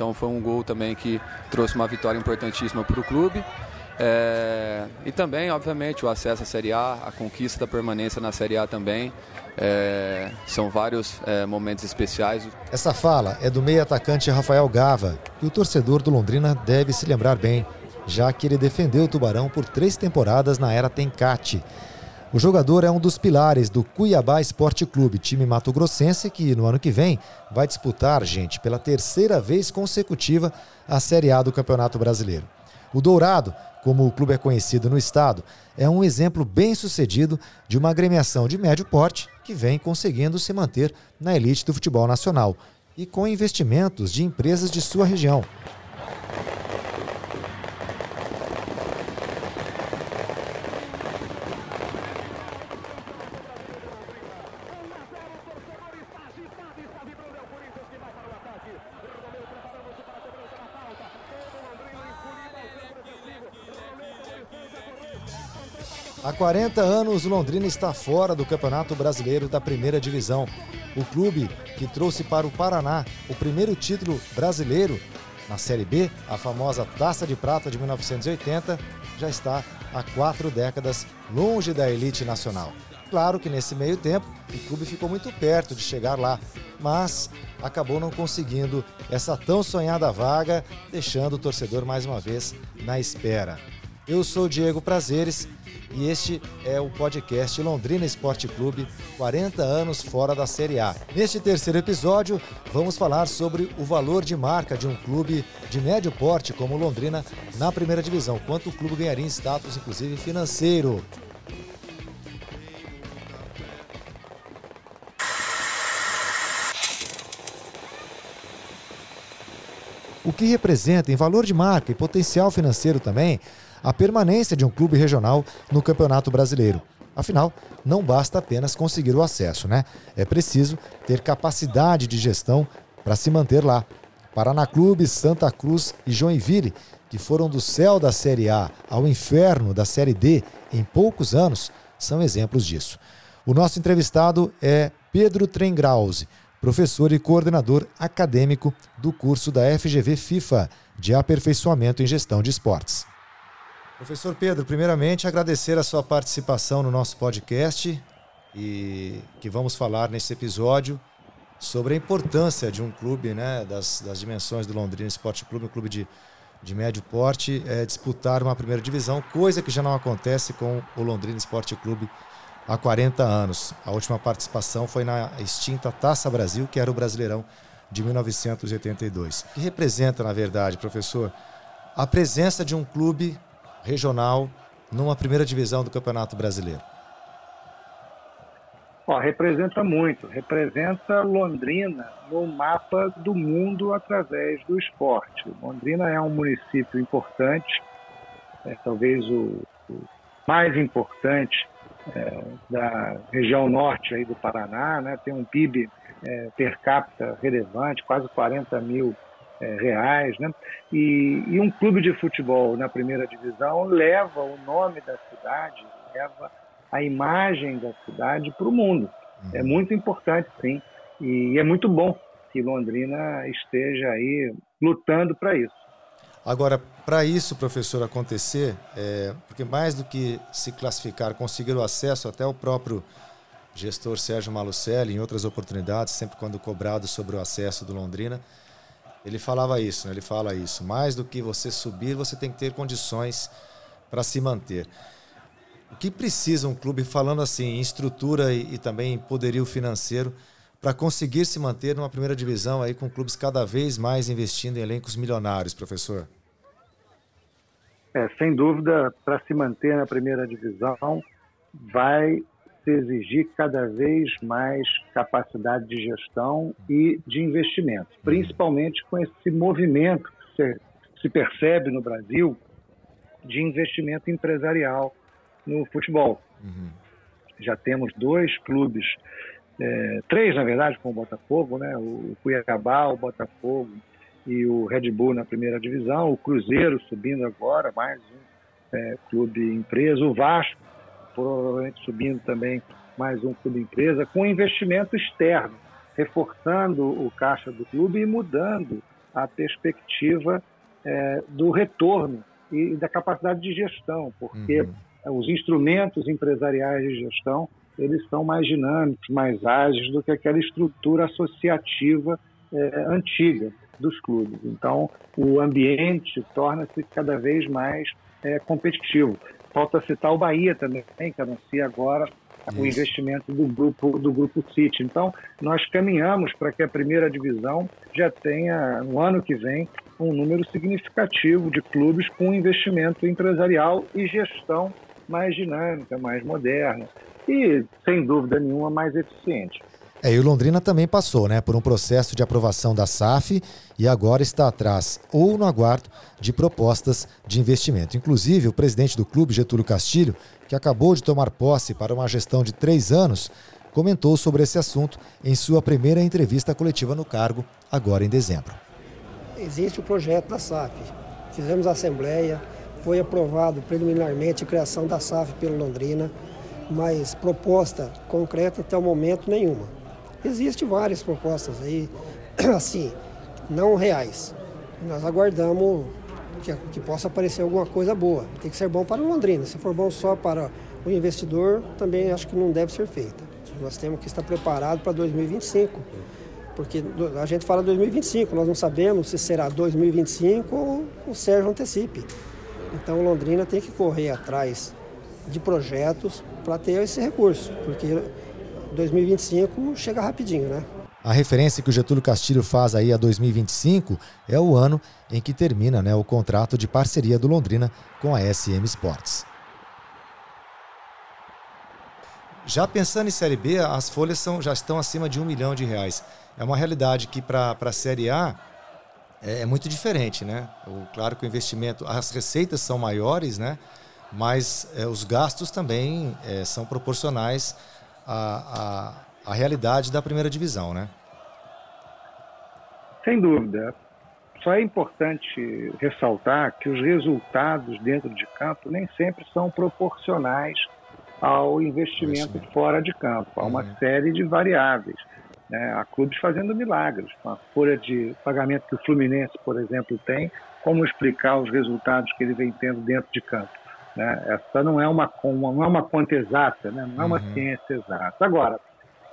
então foi um gol também que trouxe uma vitória importantíssima para o clube. É, e também, obviamente, o acesso à Série A, a conquista da permanência na Série A também. É, são vários é, momentos especiais. Essa fala é do meio atacante Rafael Gava, que o torcedor do Londrina deve se lembrar bem, já que ele defendeu o Tubarão por três temporadas na era Tencate. O jogador é um dos pilares do Cuiabá Esporte Clube, time mato-grossense que no ano que vem vai disputar, gente, pela terceira vez consecutiva a Série A do Campeonato Brasileiro. O Dourado, como o clube é conhecido no estado, é um exemplo bem sucedido de uma agremiação de médio porte que vem conseguindo se manter na elite do futebol nacional e com investimentos de empresas de sua região. 40 anos, o Londrina está fora do Campeonato Brasileiro da Primeira Divisão. O clube que trouxe para o Paraná o primeiro título brasileiro na Série B, a famosa Taça de Prata de 1980, já está há quatro décadas longe da elite nacional. Claro que nesse meio tempo o clube ficou muito perto de chegar lá, mas acabou não conseguindo essa tão sonhada vaga, deixando o torcedor mais uma vez na espera. Eu sou Diego Prazeres e este é o podcast Londrina Esporte Clube 40 anos fora da Série A. Neste terceiro episódio, vamos falar sobre o valor de marca de um clube de médio porte como Londrina na primeira divisão, quanto o clube ganharia em status, inclusive financeiro. O que representa em valor de marca e potencial financeiro também a permanência de um clube regional no Campeonato Brasileiro. Afinal, não basta apenas conseguir o acesso, né? É preciso ter capacidade de gestão para se manter lá. Paraná Clube, Santa Cruz e Joinville, que foram do céu da Série A ao inferno da Série D em poucos anos, são exemplos disso. O nosso entrevistado é Pedro Trengrause, professor e coordenador acadêmico do curso da FGV FIFA de aperfeiçoamento em gestão de esportes. Professor Pedro, primeiramente agradecer a sua participação no nosso podcast e que vamos falar nesse episódio sobre a importância de um clube né, das, das dimensões do Londrina Esporte Clube, um clube de, de médio porte, é, disputar uma primeira divisão, coisa que já não acontece com o Londrina Esporte Clube há 40 anos. A última participação foi na extinta Taça Brasil, que era o Brasileirão de 1982. Que representa, na verdade, professor, a presença de um clube regional numa primeira divisão do Campeonato Brasileiro? Representa muito, representa Londrina no mapa do mundo através do esporte. Londrina é um município importante, é, talvez o, o, mais importante é, da região norte aí do Paraná, né? tem um PIB é, per capita relevante, quase 40 mil é, reais, né? E, e, um clube de futebol na primeira divisão leva o nome da cidade, leva a imagem da cidade para o mundo. Uhum. É muito importante, sim, e é muito bom que Londrina esteja aí lutando para isso. Agora, para isso, professor, acontecer, é, porque mais do que se classificar, conseguir o acesso até o próprio gestor Sérgio Malucelli, em outras oportunidades, sempre quando cobrado sobre o acesso do Londrina, ele falava isso, né? ele fala isso. Mais do que você subir, você tem que ter condições para se manter. O que precisa um clube, falando assim, em estrutura e, e também em poderio financeiro, para conseguir se manter numa primeira divisão aí com clubes cada vez mais investindo em elencos milionários, professor? É, sem dúvida, para se manter na primeira divisão, vai se exigir cada vez mais capacidade de gestão e de investimento, principalmente com esse movimento que se percebe no Brasil de investimento empresarial no futebol. Uhum. Já temos dois clubes, é, três na verdade, com o Botafogo, né? o Cuiabá, o Botafogo e o Red Bull na primeira divisão, o Cruzeiro subindo agora, mais um é, clube empresa, o Vasco provavelmente subindo também mais um clube empresa, com investimento externo, reforçando o caixa do clube e mudando a perspectiva é, do retorno e da capacidade de gestão, porque uhum. os instrumentos empresariais de gestão eles são mais dinâmicos, mais ágeis do que aquela estrutura associativa é, antiga dos clubes. Então, o ambiente torna-se cada vez mais é, competitivo. Falta citar o Bahia também, que anuncia agora Isso. o investimento do grupo do grupo City. Então, nós caminhamos para que a primeira divisão já tenha no ano que vem um número significativo de clubes com investimento empresarial e gestão mais dinâmica, mais moderna e, sem dúvida nenhuma, mais eficiente. É, e o Londrina também passou né, por um processo de aprovação da SAF e agora está atrás ou no aguardo de propostas de investimento. Inclusive, o presidente do clube, Getúlio Castilho, que acabou de tomar posse para uma gestão de três anos, comentou sobre esse assunto em sua primeira entrevista coletiva no cargo, agora em dezembro. Existe o projeto da SAF. Fizemos a assembleia, foi aprovado preliminarmente a criação da SAF pelo Londrina, mas proposta concreta até o momento nenhuma. Existem várias propostas aí, assim, não reais. Nós aguardamos que, que, possa aparecer alguma coisa boa. Tem que ser bom para Londrina. Se for bom só para o investidor, também acho que não deve ser feita. Nós temos que estar preparados para 2025. Porque a gente fala 2025, nós não sabemos se será 2025 ou o Sérgio antecipe. Então Londrina tem que correr atrás de projetos para ter esse recurso, porque 2025 chega rapidinho, né? A referência que o Getúlio Castilho faz aí a 2025 é o ano em que termina né, o contrato de parceria do Londrina com a SM Sports. Já pensando em Série B, as folhas são, já estão acima de um milhão de reais. É uma realidade que para a Série A é, é, muito diferente, né? O, claro que o investimento, as receitas são maiores, né? Mas é, os gastos também é, são proporcionais a, a, a realidade da primeira divisão, né? Sem dúvida. Só é importante ressaltar que os resultados dentro de campo nem sempre são proporcionais ao investimento fora de campo. Há uma uhum. série de variáveis. Né? Há clubes fazendo milagres. Com a folha de pagamento que o Fluminense, por exemplo, tem, como explicar os resultados que ele vem tendo dentro de campo? Né? Essa não é uma, não é uma conta exata, né? não é uma uhum. ciência exata. Agora,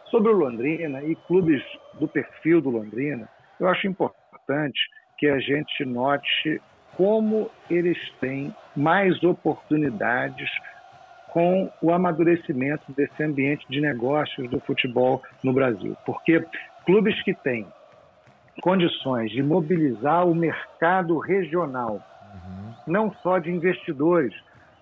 sobre o Londrina e clubes do perfil do Londrina, eu acho importante que a gente note como eles têm mais oportunidades com o amadurecimento desse ambiente de negócios do futebol no Brasil. Porque clubes que têm condições de mobilizar o mercado regional, uhum. não só de investidores,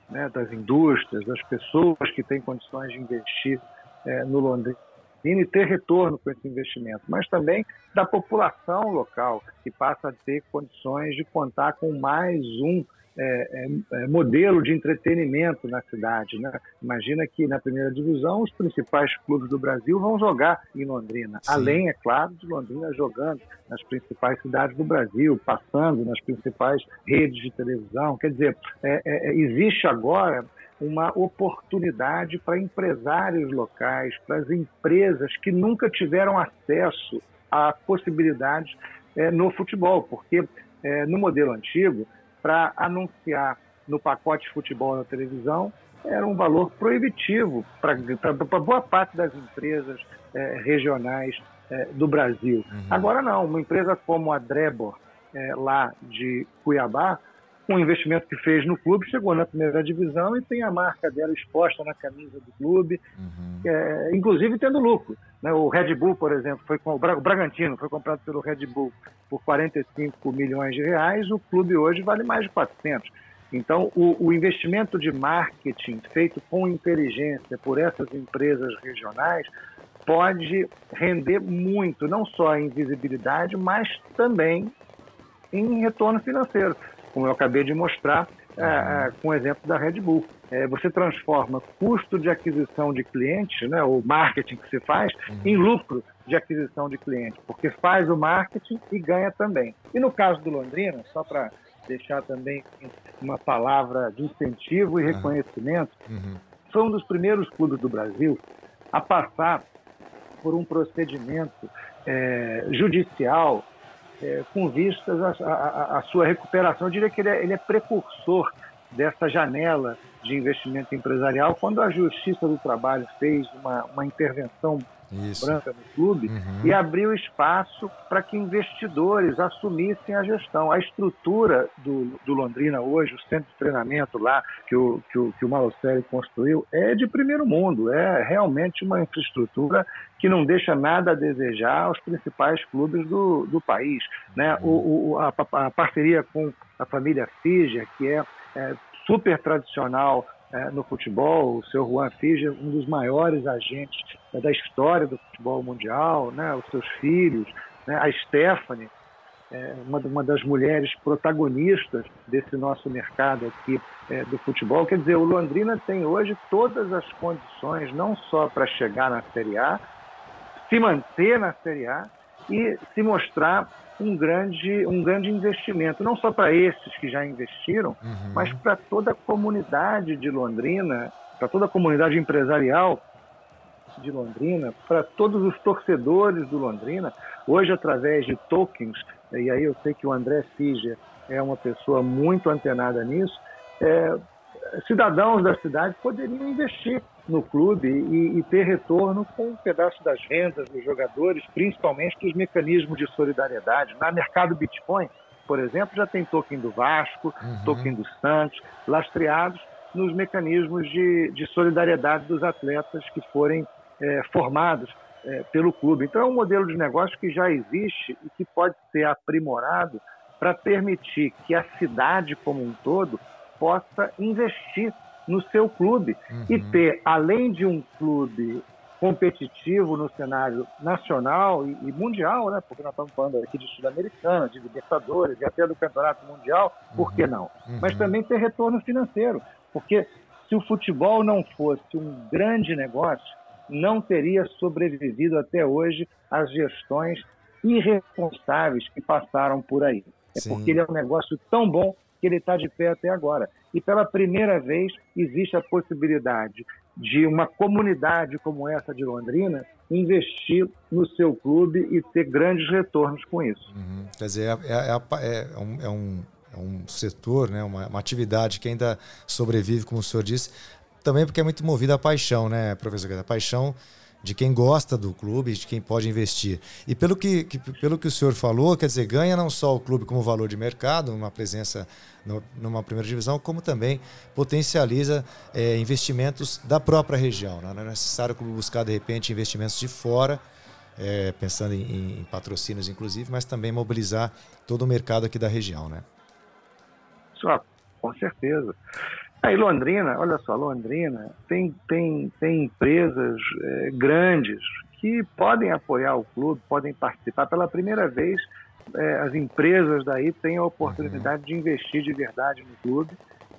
né, das indústrias, das pessoas que têm condições de investir é, no Londrina e ter retorno com esse investimento, mas também da população local, que passa a ter condições de contar com mais um é, é, é, modelo de entretenimento na cidade. Né? Imagina que na primeira divisão os principais clubes do Brasil vão jogar em Londrina, Sim. além, é claro, de Londrina jogando nas principais cidades do Brasil, passando nas principais redes de televisão. Quer dizer, é, é, é, existe agora uma oportunidade para empresários locais, para as empresas que nunca tiveram acesso a possibilidades no futebol, porque no modelo antigo para anunciar no pacote de futebol na televisão era um valor proibitivo para boa parte das empresas é, regionais é, do Brasil. Uhum. Agora não, uma empresa como a Drebor, é, lá de Cuiabá, um investimento que fez no clube, chegou na primeira divisão e tem a marca dela exposta na camisa do clube, uhum. é, inclusive tendo lucro. Né? O Red Bull, por exemplo, foi com, o Bragantino foi comprado pelo Red Bull por 45 milhões de reais, o clube hoje vale mais de 400. Então, o, o investimento de marketing feito com inteligência por essas empresas regionais pode render muito, não só em visibilidade, mas também em retorno financeiro como eu acabei de mostrar é, é, com o exemplo da Red Bull. É, você transforma custo de aquisição de clientes, né, o marketing que se faz, uhum. em lucro de aquisição de clientes, porque faz o marketing e ganha também. E no caso do Londrina, só para deixar também uma palavra de incentivo e reconhecimento, uhum. foi um dos primeiros clubes do Brasil a passar por um procedimento é, judicial é, com vistas à sua recuperação. Eu diria que ele é, ele é precursor dessa janela de investimento empresarial, quando a Justiça do Trabalho fez uma, uma intervenção isso. branca no clube uhum. e abriu espaço para que investidores assumissem a gestão. A estrutura do, do Londrina hoje, o centro de treinamento lá que o, que o, que o Malocelli construiu, é de primeiro mundo, é realmente uma infraestrutura que não deixa nada a desejar aos principais clubes do, do país. Né? O, o a, a, parceria com a família Figer, que é, é super tradicional é, no futebol, o seu Juan Fija, um dos maiores agentes é, da história do futebol mundial, né, os seus filhos, né, a Stephanie, é, uma, uma, das mulheres protagonistas desse nosso mercado aqui é, do futebol. Quer dizer, o Londrina tem hoje todas as condições, não só para chegar na Série A, se manter na Série A e se mostrar um grande, um grande investimento, não só para esses que já investiram, uhum. mas para toda a comunidade de Londrina, para toda a comunidade empresarial de Londrina, para todos os torcedores do Londrina, hoje através de tokens, e aí eu sei que o André Figer é uma pessoa muito antenada nisso, é, cidadãos da cidade poderiam investir no clube e, e, ter retorno com um pedaço das vendas dos jogadores, principalmente dos mecanismos de solidariedade. Na mercado Bitcoin, por exemplo, já tem token do Vasco, uhum. token do Santos, lastreados nos mecanismos de, de solidariedade dos atletas que forem é, formados é, pelo clube. Então é um modelo de negócio que já existe e que pode ser aprimorado para permitir que a cidade como um todo possa investir no seu clube uhum. e ter, além de um clube competitivo no cenário nacional e, e, mundial, né? Porque nós estamos falando aqui de Sul-Americana, de Libertadores e até do Campeonato Mundial, por que uhum. não? Uhum. Mas também ter retorno financeiro, porque se o futebol não fosse um grande negócio, não teria sobrevivido até hoje as gestões irresponsáveis que passaram por aí. É Sim. porque ele é um negócio tão bom que ele está de pé até agora. E pela primeira vez existe a possibilidade de uma comunidade como essa de Londrina investir no seu clube e ter grandes retornos com isso. Uhum. Quer dizer, é, é, é, é, um, é, um, é um setor, né? uma, uma atividade que ainda sobrevive, como o senhor disse, também porque é muito movida a paixão, né, professor? A paixão de quem gosta do clube, de quem pode investir. E pelo que, que, pelo que o senhor falou, quer dizer, ganha não só o clube como valor de mercado, uma presença no, numa primeira divisão, como também potencializa é, investimentos da própria região. Né? Não é necessário o clube buscar, de repente, investimentos de fora, é, pensando em, em, patrocínios, inclusive, mas também mobilizar todo o mercado aqui da região. Né? Só, com certeza. Aí Londrina, olha só, Londrina tem, tem, tem empresas é, grandes que podem apoiar o clube, podem participar. Pela primeira vez, é, as empresas daí têm a oportunidade de investir de verdade no clube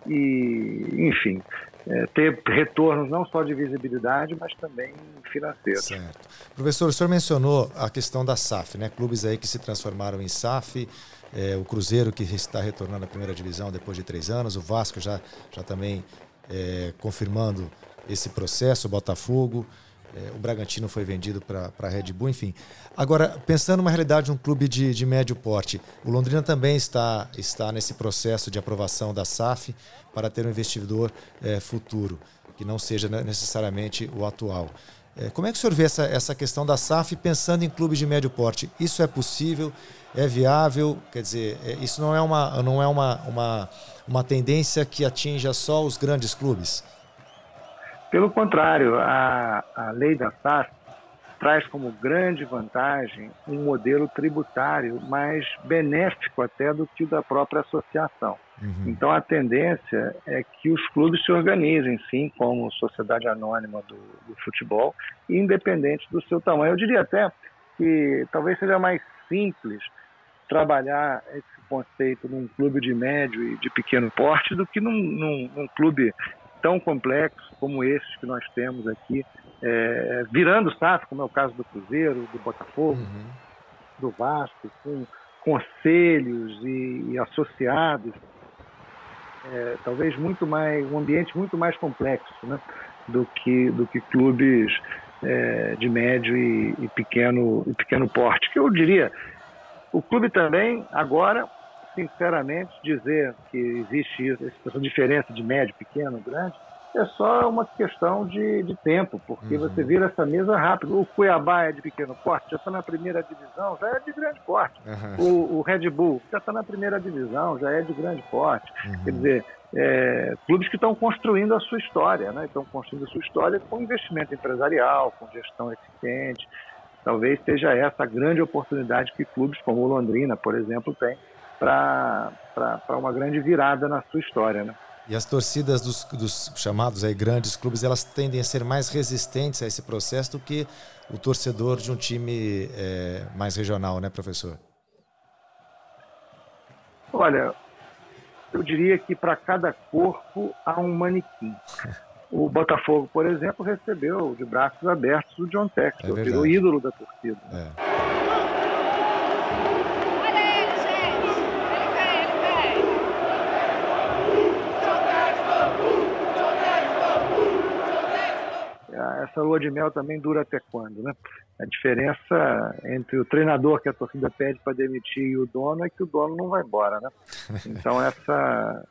e, enfim, é, ter retornos não só de visibilidade, mas também financeiros. Certo. Professor, o senhor mencionou a questão da SAF, né? Clubes aí que se transformaram em SAF é, o Cruzeiro que está retornando à primeira divisão depois de três anos, o Vasco já, já também é, confirmando esse processo, o Botafogo, é, o Bragantino foi vendido para a Red Bull, enfim. Agora, pensando numa realidade de um clube de, de médio porte, o Londrina também está, está nesse processo de aprovação da SAF para ter um investidor é, futuro, que não seja necessariamente o atual. É, como é que o senhor vê essa, essa questão da SAF pensando em clubes de médio porte? Isso é possível? é viável, quer dizer, é, isso não é uma, não é uma, uma, uma tendência que atinja só os grandes clubes? Pelo contrário, a, a lei da SAF traz como grande vantagem um modelo tributário mais benéfico até do que o da própria associação. Uhum. Então a tendência é que os clubes se organizem, sim, como sociedade anônima do, do futebol, independente do seu tamanho. Eu diria até que talvez seja mais simples trabalhar esse conceito num clube de médio e de pequeno porte do que num, num, num clube tão complexo como esses que nós temos aqui, é, virando SAF, como é o caso do Cruzeiro, do Botafogo, uhum. do Vasco, com conselhos e, e associados, é, talvez muito mais um ambiente muito mais complexo, né, do que do que clubes é, de médio e, e, pequeno e pequeno porte, que eu diria O clube também, agora, sinceramente, dizer que existe essa diferença de médio, pequeno, grande, é só uma questão de, de tempo, porque uhum. você vira essa mesa rápido. O Cuiabá é de pequeno porte, já está na primeira divisão, já é de grande porte. Uhum. O, o, Red Bull já está na primeira divisão, já é de grande porte. Uhum. Quer dizer, é, clubes que estão construindo a sua história, né? estão construindo a sua história com investimento empresarial, com gestão eficiente. Talvez seja essa a grande oportunidade que clubes como o Londrina, por exemplo, têm para uma grande virada na sua história. Né? E as torcidas dos, dos, chamados aí grandes clubes, elas tendem a ser mais resistentes a esse processo do que o torcedor de um time é, mais regional, né, professor? Olha, eu diria que para cada corpo há um manequim. O Botafogo, por exemplo, recebeu de braços abertos o John Textor, é virou ídolo da torcida. É. essa lua de mel também dura até quando, né? A diferença entre o treinador que a torcida pede para demitir e o dono é que o dono não vai embora, né? Então essa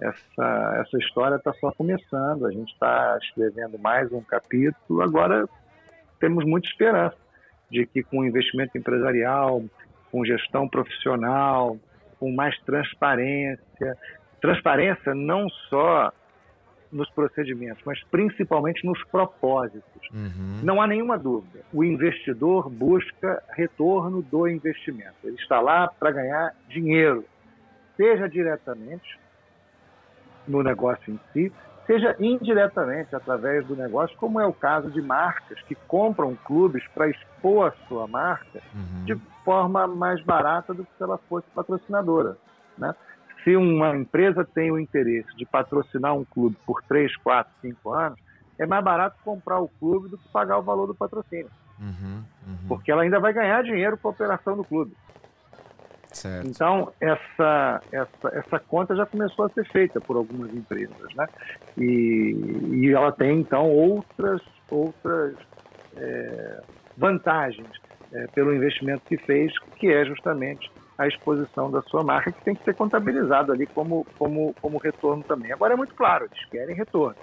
essa essa história está só começando. A gente está escrevendo mais um capítulo. Agora temos muita esperança de que com investimento empresarial, com gestão profissional, com mais transparência, transparência não só nos procedimentos, mas principalmente nos propósitos. Uhum. Não há nenhuma dúvida. O investidor busca retorno do investimento. Ele está lá para ganhar dinheiro, seja diretamente no negócio em si, seja indiretamente através do negócio, como é o caso de marcas que compram clubes para expor a sua marca uhum. de forma mais barata do que se ela fosse patrocinadora. Né? Se uma empresa tem o interesse de patrocinar um clube por 3, 4, 5 anos, é mais barato comprar o clube do que pagar o valor do patrocínio. Uhum, uhum. Porque ela ainda vai ganhar dinheiro com a operação do clube. Certo. Então, essa, essa, essa conta já começou a ser feita por algumas empresas. Né? E, e ela tem, então, outras, outras é, vantagens é, pelo investimento que fez, que é justamente a exposição da sua marca, que tem que ser contabilizado ali como, como, como retorno também. Agora é muito claro, eles querem retorno.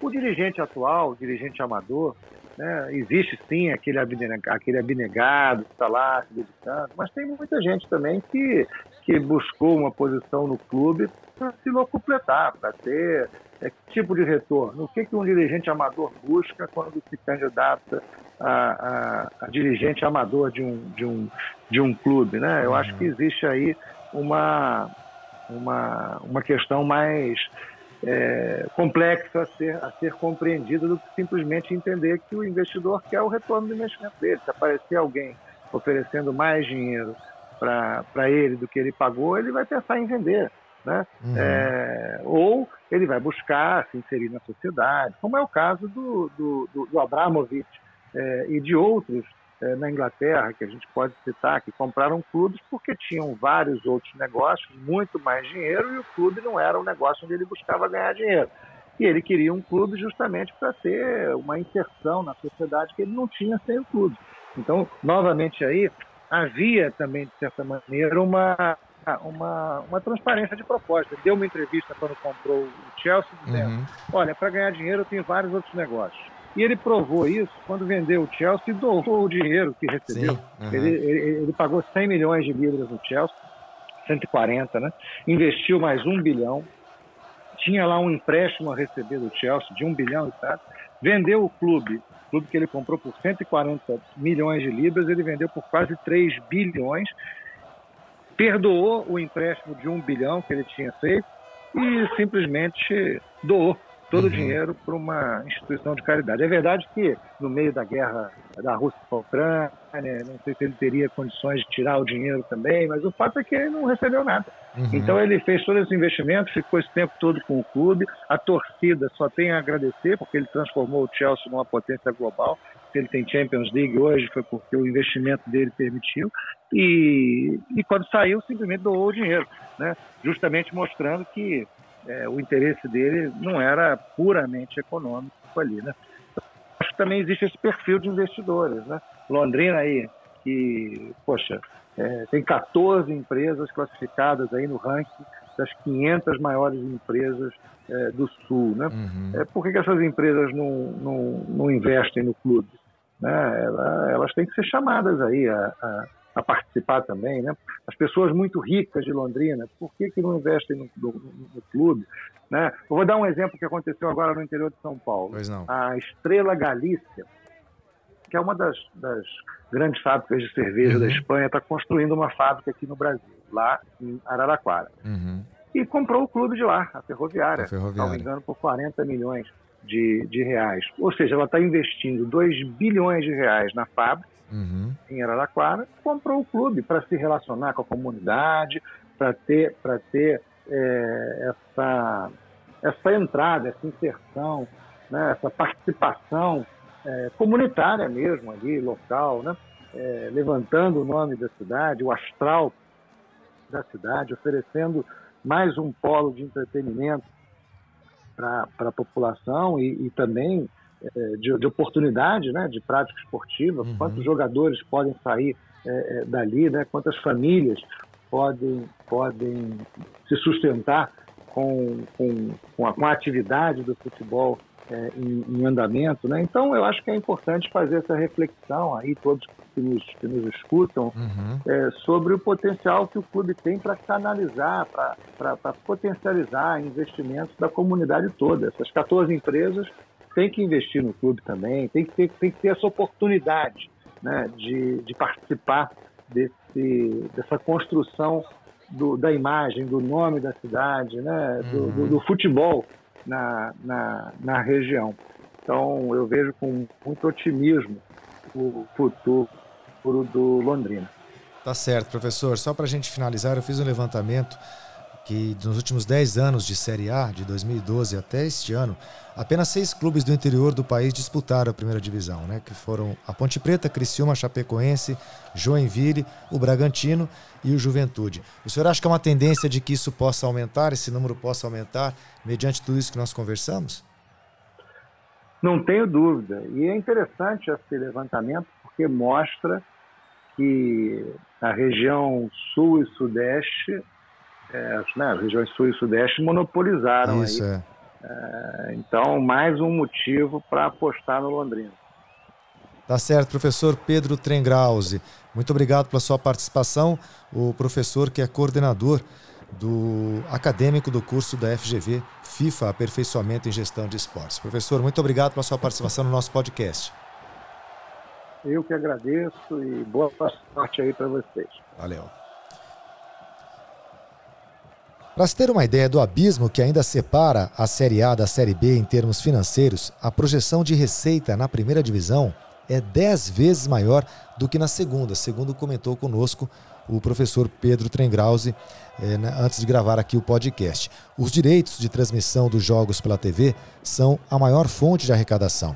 O dirigente atual, o dirigente amador, né, existe sim aquele abnegado, aquele abnegado que está lá se dedicando, mas tem muita gente também que, que buscou uma posição no clube para se locupletar, para ter é, que tipo de retorno. O que, que um dirigente amador busca quando se candidata a, a, a dirigente amador de um, de um, de um clube? Né? Eu uhum. acho que existe aí uma, uma, uma questão mais é, complexa a ser, a ser compreendida do que simplesmente entender que o investidor quer o retorno do investimento dele. Se aparecer alguém oferecendo mais dinheiro para ele do que ele pagou, ele vai pensar em vender. Né? Uhum. É, ou ele vai buscar se inserir na sociedade, como é o caso do, do, do, do Abramovich é, e de outros é, na Inglaterra, que a gente pode citar, que compraram clubes porque tinham vários outros negócios, muito mais dinheiro, e o clube não era um negócio onde ele buscava ganhar dinheiro. E ele queria um clube justamente para ter uma inserção na sociedade que ele não tinha sem o clube. Então, novamente aí, havia também, de certa maneira, uma, uma, uma transparência de proposta. Ele deu uma entrevista quando comprou o Chelsea, dizendo: uhum. Olha, para ganhar dinheiro eu tenho vários outros negócios. E ele provou isso quando vendeu o Chelsea e doou o dinheiro que recebeu. Uhum. Ele, ele, ele, pagou 100 milhões de libras no Chelsea, 140, né? Investiu mais um bilhão. Tinha lá um empréstimo a receber do Chelsea de um bilhão e tal. Vendeu o clube, o clube que ele comprou por 140 milhões de libras, ele vendeu por quase 3 bilhões. Perdoou o empréstimo de um bilhão que ele tinha feito e simplesmente doou todo uhum. o dinheiro para uma instituição de caridade. É verdade que no meio da guerra da Rússia com a Ucrânia, não sei se ele teria condições de tirar o dinheiro também, mas o fato é que ele não recebeu nada. Uhum. Então ele fez todo esse investimento, ficou esse tempo todo com o clube, a torcida só tem a agradecer porque ele transformou o Chelsea numa potência global. Se ele tem Champions League hoje foi porque o investimento dele permitiu e, e quando saiu simplesmente doou o dinheiro, né? justamente mostrando que é, o interesse dele não era puramente econômico ali, né? Acho que também existe esse perfil de investidores, né? Londrina aí, que, poxa, É, tem 14 empresas classificadas aí no ranking das 500 maiores empresas é, do Sul. Né? Uhum. É, por que, que essas empresas não, não, não investem no clube? Né? Elas, elas têm que ser chamadas aí a, a, a, participar também. Né? As pessoas muito ricas de Londrina, por que, que não investem no, no, no clube? Né? Eu vou dar um exemplo que aconteceu agora no interior de São Paulo. A Estrela Galícia, que é uma das, das grandes fábricas de cerveja uhum. da Espanha, está construindo uma fábrica aqui no Brasil, lá em Araraquara. Uhum. E comprou o clube de lá, a Ferroviária, a Ferroviária. não me engano, por 40 milhões de, de reais. Ou seja, ela está investindo 2 bilhões de reais na fábrica, uhum. em Araraquara, comprou o clube para se relacionar com a comunidade, para ter, pra ter é, essa, essa entrada, essa inserção, né, essa participação é, comunitária mesmo ali, local, né? É, levantando o nome da cidade, o astral da cidade, oferecendo mais um polo de entretenimento para a população e, e também de, de, oportunidade né, de prática esportiva, uhum. quantos jogadores podem sair é, é, dali, né, quantas famílias podem, podem se sustentar com, com, com, a, com a atividade do futebol é, em, em, andamento. Né? Então, eu acho que é importante fazer essa reflexão aí, todos que nos, que nos escutam, uhum. é, sobre o potencial que o clube tem para canalizar, para potencializar investimentos da comunidade toda. Essas 14 empresas têm que investir no clube também, tem que ter, tem que ter essa oportunidade né, de, de participar desse, dessa construção do, da imagem, do nome da cidade, né, do, uhum. do, do futebol na, na, na região. Então, eu vejo com muito otimismo o futuro do Londrina. Tá certo, professor. Só para a gente finalizar, eu fiz um levantamento que nos últimos 10 anos de Série A, de 2012 até este ano, apenas seis clubes do interior do país disputaram a primeira divisão, né? que foram a Ponte Preta, Criciúma, Chapecoense, Joinville, o Bragantino e o Juventude. O senhor acha que é uma tendência de que isso possa aumentar, esse número possa aumentar, mediante tudo isso que nós conversamos? Não tenho dúvida. E é interessante esse levantamento porque mostra que a região sul e sudeste é, né, as regiões sul e sudeste monopolizaram Isso, aí. É. É, então, mais um motivo para apostar no Londrina. Tá certo, professor Pedro Trengrause. Muito obrigado pela sua participação. O professor que é coordenador do acadêmico do curso da FGV FIFA Aperfeiçoamento em Gestão de Esportes. Professor, muito obrigado pela sua participação no nosso podcast. Eu que agradeço e boa sorte aí para vocês. Valeu. Para se ter uma ideia do abismo que ainda separa a Série A da Série B em termos financeiros, a projeção de receita na primeira divisão é 10 vezes maior do que na segunda, segundo comentou conosco o professor Pedro Trengrause eh, antes de gravar aqui o podcast. Os direitos de transmissão dos jogos pela TV são a maior fonte de arrecadação.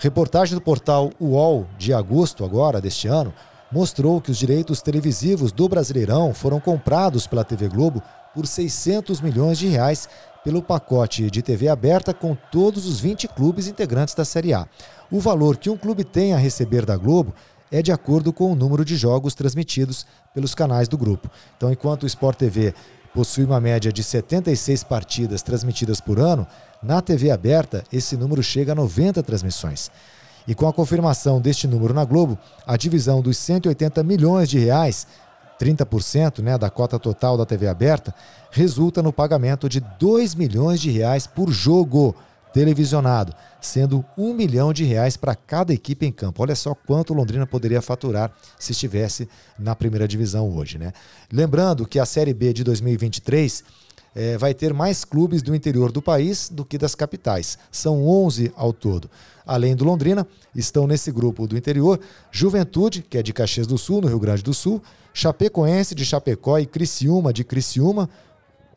Reportagem do portal UOL de agosto agora deste ano mostrou que os direitos televisivos do Brasileirão foram comprados pela TV Globo por 600 milhões de reais pelo pacote de TV aberta com todos os 20 clubes integrantes da Série A. O valor que um clube tem a receber da Globo é de acordo com o número de jogos transmitidos pelos canais do grupo. Então, enquanto o Sport TV possui uma média de 76 partidas transmitidas por ano, na TV aberta esse número chega a 90 transmissões. E com a confirmação deste número na Globo, a divisão dos 180 milhões de reais 30% né, da cota total da TV aberta, resulta no pagamento de 2 milhões de reais por jogo televisionado, sendo 1 milhão de reais para cada equipe em campo. Olha só quanto Londrina poderia faturar se estivesse na primeira divisão hoje. Né? Lembrando que a Série B de 2023 é, vai ter mais clubes do interior do país do que das capitais. São 11 ao todo. Além do Londrina, estão nesse grupo do interior Juventude, que é de Caxias do Sul, no Rio Grande do Sul, Chapecoense de Chapecó e Criciúma de Criciúma,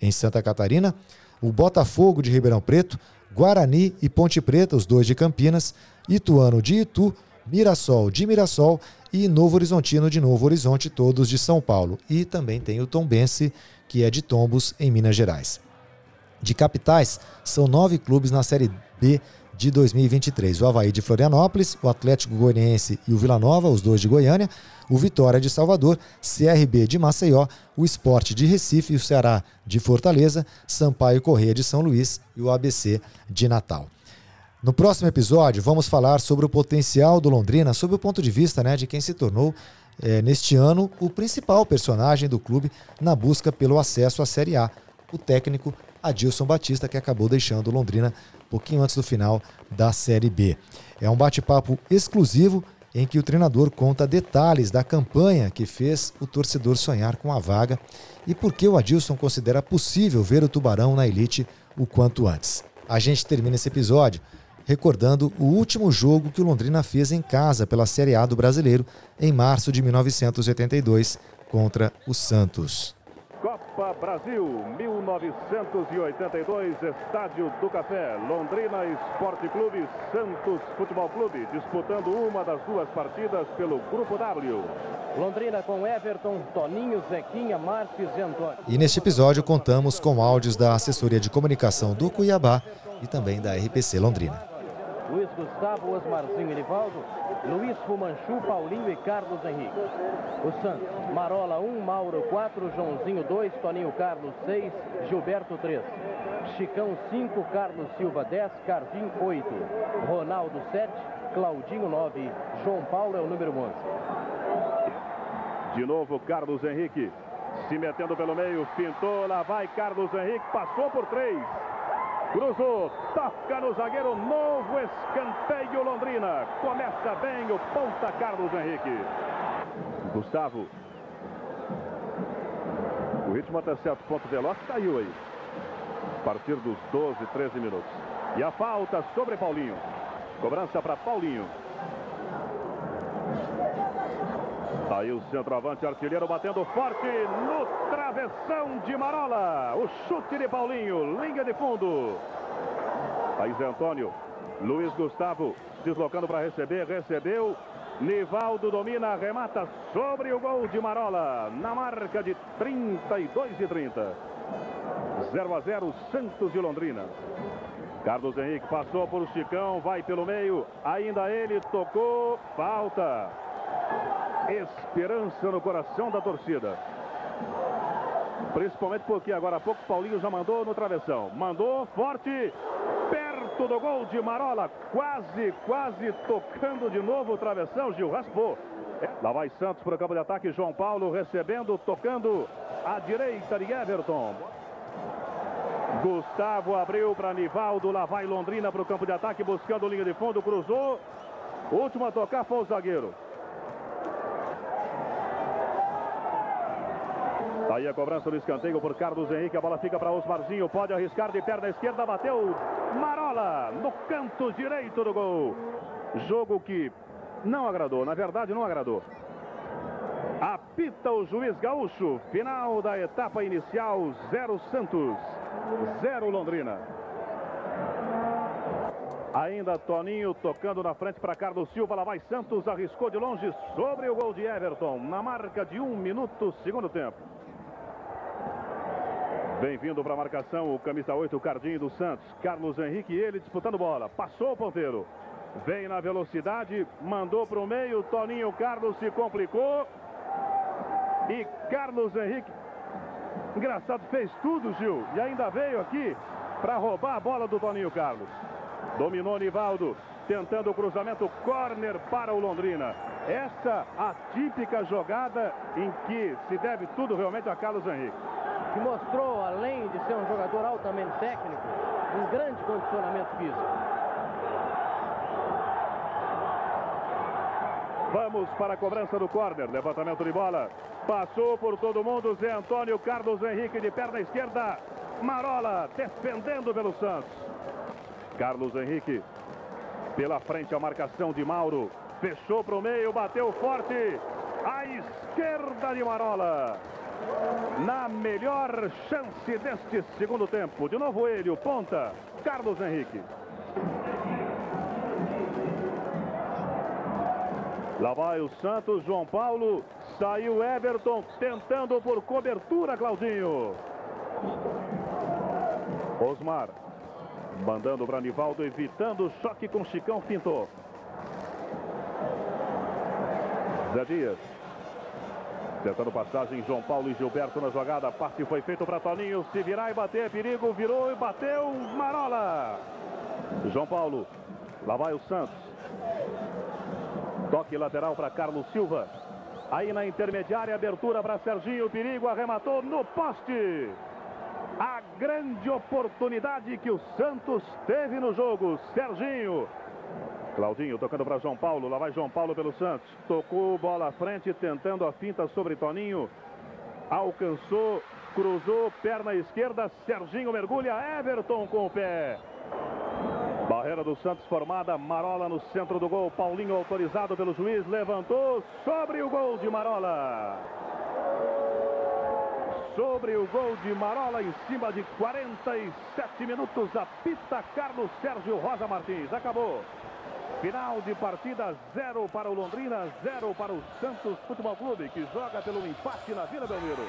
em Santa Catarina, o Botafogo de Ribeirão Preto, Guarani e Ponte Preta, os dois de Campinas, Ituano de Itu, Mirassol de Mirassol e Novo Horizontino de Novo Horizonte, todos de São Paulo. E também tem o Tombense, que é de Tombos, em Minas Gerais. De capitais, são nove clubes na Série B de 2023. O Havaí de Florianópolis, o Atlético Goianiense e o Vila Nova, os dois de Goiânia, o Vitória de Salvador, CRB de Maceió, o Esporte de Recife o Ceará de Fortaleza, Sampaio Correia de São Luís e o ABC de Natal. No próximo episódio, vamos falar sobre o potencial do Londrina, sob o ponto de vista né, de quem se tornou, é, neste ano, o principal personagem do clube na busca pelo acesso à Série A, o técnico Adilson Batista, que acabou deixando Londrina pouquinho antes do final da Série B. É um bate-papo exclusivo em que o treinador conta detalhes da campanha que fez o torcedor sonhar com a vaga e por que o Adilson considera possível ver o Tubarão na elite o quanto antes. A gente termina esse episódio recordando o último jogo que o Londrina fez em casa pela Série A do Brasileiro em março de 1982 contra o Santos. Copa Brasil 1982, Estádio do Café, Londrina Esporte Clube, Santos Futebol Clube, disputando uma das duas partidas pelo Grupo W. Londrina com Everton, Toninho, Zequinha, Marques e Antônio. E neste episódio contamos com áudios da assessoria de comunicação do Cuiabá e também da RPC Londrina. Luiz Gustavo, Osmarzinho e Nivaldo, Luiz Fumanchu, Paulinho e Carlos Henrique. O Santos, Marola 1, Mauro 4, Joãozinho 2, Toninho Carlos 6, Gilberto 3. Chicão 5, Carlos Silva 10, Carvim 8, Ronaldo 7, Claudinho 9, João Paulo é o número 11. De novo, Carlos Henrique se metendo pelo meio, pintou, lá vai Carlos Henrique, passou por três. Cruzou, toca no zagueiro, novo escanteio Londrina. Começa bem o ponta Carlos Henrique. Gustavo. O ritmo até certo ponto veloz caiu aí. A partir dos 12, 13 minutos. E a falta sobre Paulinho. Cobrança para Paulinho. Aí o centroavante artilheiro batendo forte no travessão de Marola. O chute de Paulinho, linha de fundo. Aí Zé Antônio, Luiz Gustavo deslocando para receber, recebeu. Nivaldo domina, remata sobre o gol de Marola, na marca de 32 e 30. 0 a 0, Santos de Londrina. Carlos Henrique passou por Chicão, vai pelo meio, ainda ele tocou, falta esperança no coração da torcida. Principalmente porque agora há pouco Paulinho já mandou no travessão. Mandou forte, perto do gol de Marola. Quase, quase tocando de novo o travessão. Gil raspou. Lá vai Santos para o campo de ataque. João Paulo recebendo, tocando à direita de Everton. Gustavo abriu para Nivaldo. Lá vai Londrina para o campo de ataque, buscando linha de fundo. Cruzou. Último a tocar foi o zagueiro. Aí a cobrança do escanteio por Carlos Henrique. A bola fica para Osmarzinho. Pode arriscar de perna esquerda. Bateu Marola no canto direito do gol. Jogo que não agradou. Na verdade, não agradou. Apita o juiz gaúcho. Final da etapa inicial. Zero Santos. Zero Londrina. Ainda Toninho tocando na frente para Carlos Silva. Lá vai Santos. Arriscou de longe sobre o gol de Everton. Na marca de um minuto, segundo tempo. Bem-vindo para a marcação o camisa 8, o Cardinho do Santos. Carlos Henrique, ele disputando bola. Passou o ponteiro. Vem na velocidade, mandou para o meio. Toninho Carlos se complicou. E Carlos Henrique, engraçado, fez tudo, Gil. E ainda veio aqui para roubar a bola do Toninho Carlos. Dominou Nivaldo, tentando o cruzamento, corner para o Londrina. Essa a típica jogada em que se deve tudo realmente a Carlos Henrique que mostrou, além de ser um jogador altamente técnico, um grande condicionamento físico. Vamos para a cobrança do corner. Levantamento de bola. Passou por todo mundo. Zé Antônio Carlos Henrique de perna esquerda. Marola defendendo pelo Santos. Carlos Henrique pela frente a marcação de Mauro. Fechou para o meio, bateu forte. À esquerda de Marola na melhor chance deste segundo tempo. De novo ele, o ponta, Carlos Henrique. Lá vai o Santos, João Paulo, saiu Everton, tentando por cobertura, Claudinho. Osmar, Mandando para Nivaldo, evitando o choque com Chicão, pintou. Zé Dias. Tentando passagem, João Paulo e Gilberto na jogada. Passe foi feito para Toninho. Se virar e bater, perigo. Virou e bateu. Marola. João Paulo. Lá vai o Santos. Toque lateral para Carlos Silva. Aí na intermediária, abertura para Serginho. Perigo, arrematou no poste. A grande oportunidade que o Santos teve no jogo. Serginho Claudinho tocando para João Paulo. Lá vai João Paulo pelo Santos. Tocou bola à frente, tentando a finta sobre Toninho. Alcançou, cruzou, perna esquerda. Serginho mergulha. Everton com o pé. Barreira do Santos formada. Marola no centro do gol. Paulinho autorizado pelo juiz. Levantou sobre o gol de Marola. Sobre o gol de Marola em cima de 47 minutos. Apita Carlos Sérgio Rosa Martins. Acabou. Final de partida, zero para o Londrina, zero para o Santos Futebol Clube, que joga pelo empate na Vila Belmiro.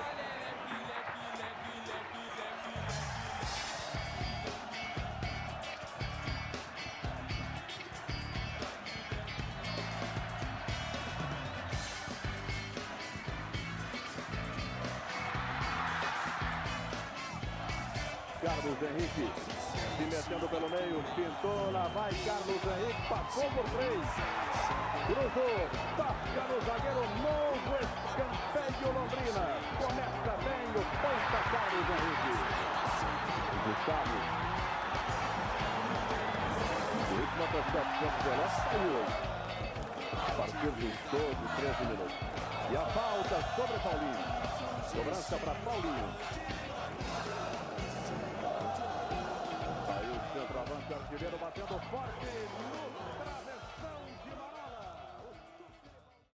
Carlos Henrique se metendo pelo meio, pintou, lá vai Carlos passou por três. Cruzou, toca no zagueiro, novo escanteio Londrina. Começa bem o ponta Carlos Henrique. Gustavo. O ritmo até 700 veloz saiu. A partir dos 12, 13 minutos. E a falta sobre Paulinho. Cobrança para Paulinho. Centroavante artilheiro batendo forte.